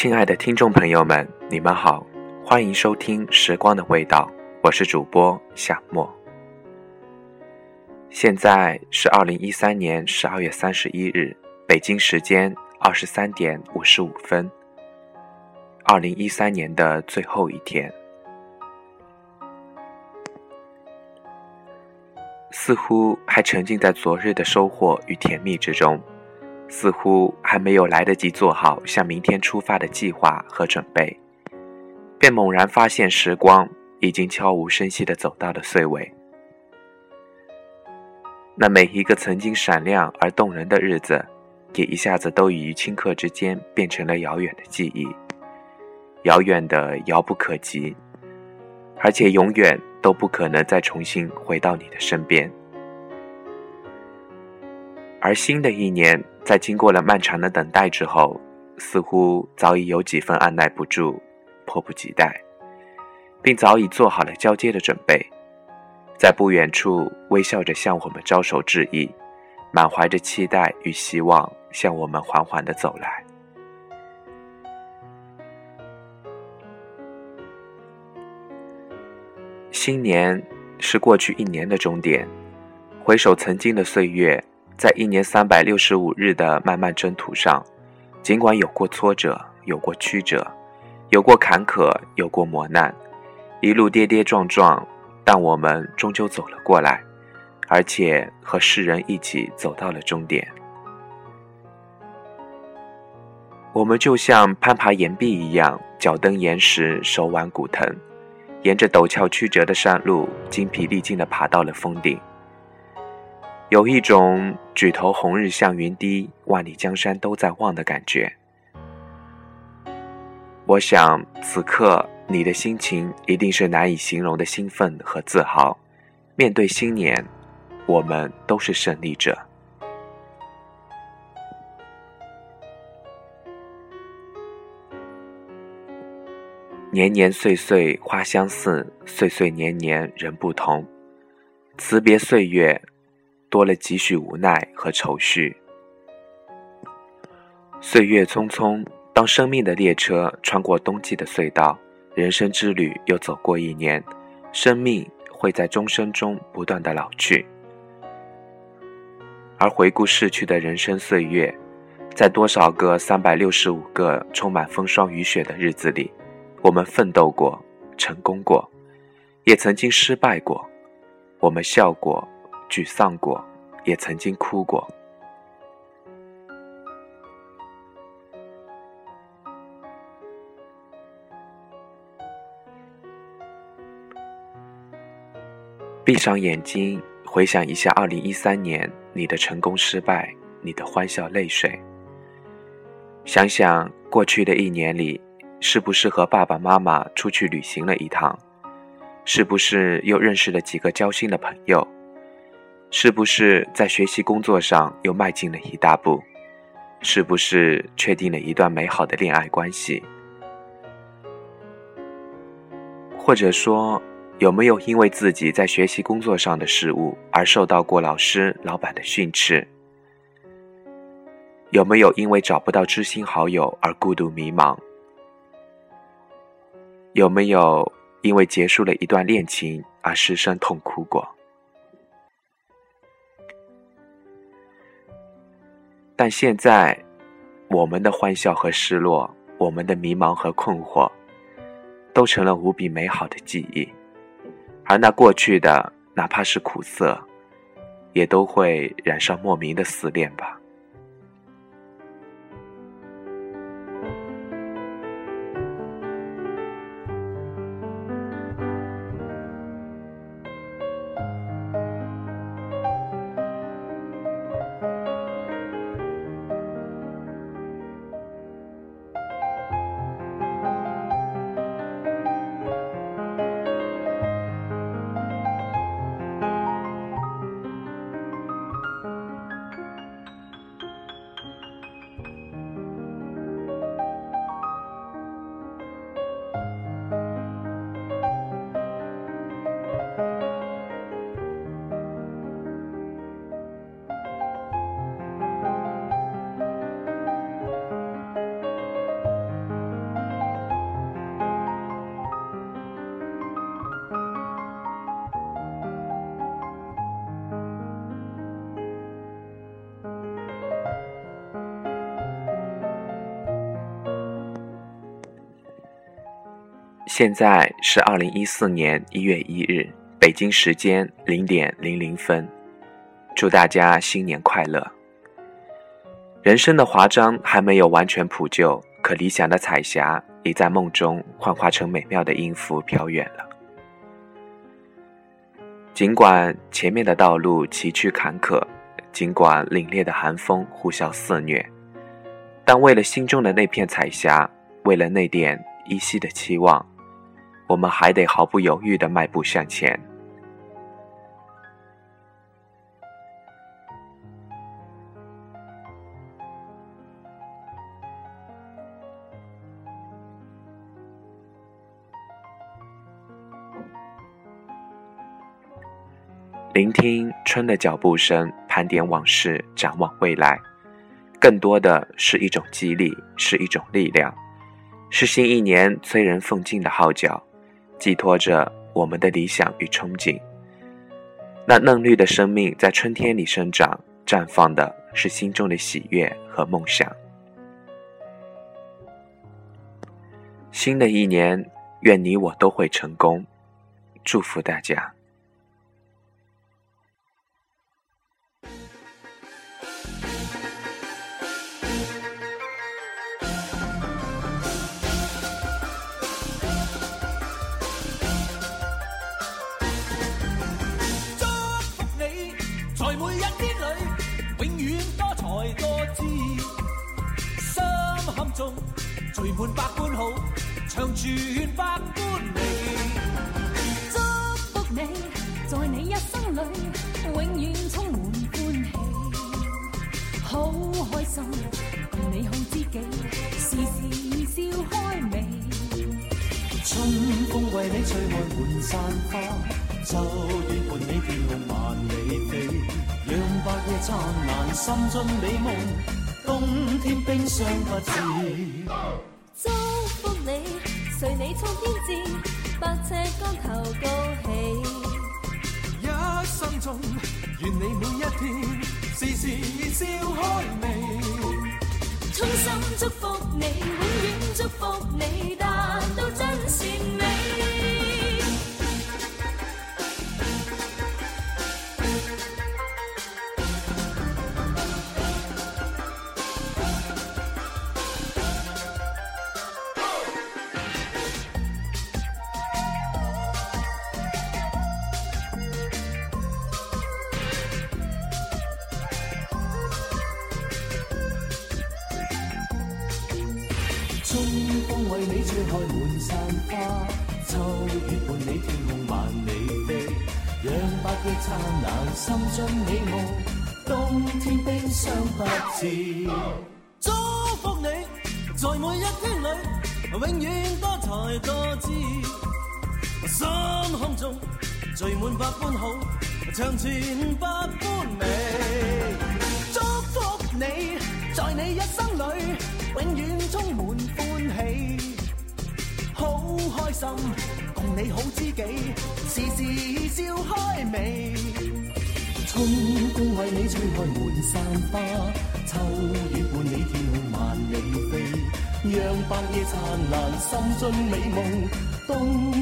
亲爱的听众朋友们，你们好，欢迎收听《时光的味道》，我是主播夏沫。现在是二零一三年十二月三十一日，北京时间二十三点五十五分。二零一三年的最后一天，似乎还沉浸在昨日的收获与甜蜜之中。似乎还没有来得及做好向明天出发的计划和准备，便猛然发现时光已经悄无声息地走到了岁尾。那每一个曾经闪亮而动人的日子，也一下子都已于顷刻之间变成了遥远的记忆，遥远的遥不可及，而且永远都不可能再重新回到你的身边。而新的一年。在经过了漫长的等待之后，似乎早已有几分按耐不住，迫不及待，并早已做好了交接的准备，在不远处微笑着向我们招手致意，满怀着期待与希望向我们缓缓地走来。新年是过去一年的终点，回首曾经的岁月。在一年三百六十五日的漫漫征途上，尽管有过挫折，有过曲折，有过坎坷，有过磨难，一路跌跌撞撞，但我们终究走了过来，而且和世人一起走到了终点。我们就像攀爬岩壁一样，脚蹬岩石，手挽骨藤，沿着陡峭曲折的山路，精疲力尽地爬到了峰顶。有一种举头红日向云低，万里江山都在望的感觉。我想，此刻你的心情一定是难以形容的兴奋和自豪。面对新年，我们都是胜利者。年年岁岁花相似，岁岁年年人不同。辞别岁月。多了几许无奈和愁绪。岁月匆匆，当生命的列车穿过冬季的隧道，人生之旅又走过一年，生命会在钟声中不断的老去。而回顾逝去的人生岁月，在多少个三百六十五个充满风霜雨雪的日子里，我们奋斗过，成功过，也曾经失败过，我们笑过。沮丧过，也曾经哭过。闭上眼睛，回想一下二零一三年你的成功、失败，你的欢笑、泪水。想想过去的一年里，是不是和爸爸妈妈出去旅行了一趟？是不是又认识了几个交心的朋友？是不是在学习工作上又迈进了一大步？是不是确定了一段美好的恋爱关系？或者说，有没有因为自己在学习工作上的失误而受到过老师、老板的训斥？有没有因为找不到知心好友而孤独迷茫？有没有因为结束了一段恋情而失声痛哭过？但现在，我们的欢笑和失落，我们的迷茫和困惑，都成了无比美好的记忆。而那过去的，哪怕是苦涩，也都会染上莫名的思念吧。现在是二零一四年一月一日，北京时间零点零零分。祝大家新年快乐！人生的华章还没有完全普就，可理想的彩霞已在梦中幻化成美妙的音符飘远了。尽管前面的道路崎岖坎坷，尽管凛冽的寒风呼啸肆虐，但为了心中的那片彩霞，为了那点依稀的期望，我们还得毫不犹豫地迈步向前。聆听春的脚步声，盘点往事，展望未来，更多的是一种激励，是一种力量，是新一年催人奋进的号角，寄托着我们的理想与憧憬。那嫩绿的生命在春天里生长，绽放的是心中的喜悦和梦想。新的一年，愿你我都会成功，祝福大家。聚满百般好，长存百般美。祝福你，在你一生里，永远充满欢喜。好开心，共你好知己，时时笑开眉。春风为你吹开满山花，秋雨伴你天空万里飞，让白夜灿烂，心中美梦，冬天冰霜不至。祝福你，随你冲天志，百尺竿头高起。一生中，愿你每一天事事笑开眉。衷心祝福你，永远祝福你，春风为你吹开满山花，秋月伴你天空万里飞，让白日灿烂，心中美梦，冬天冰霜不至。祝福你，在每一天里，永远多才多姿，心胸中聚满百般好，长存百般美。你，一生里，永远充满欢喜，好。开心，共你好知己，时时笑开眉。春风为你吹开满山花，秋月伴你天空万里飞，让白夜灿烂，心中美梦，冬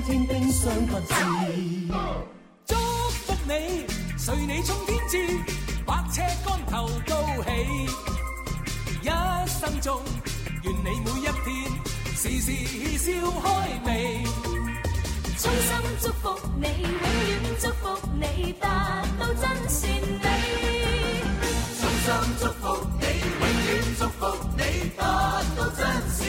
天冰霜不至。祝福你，随你冲天志，百尺竿头高中，愿你每一天。时时笑开眉，衷心祝福你，永远祝福你，达到真善美。衷心祝福你，永远祝福你，达到真善。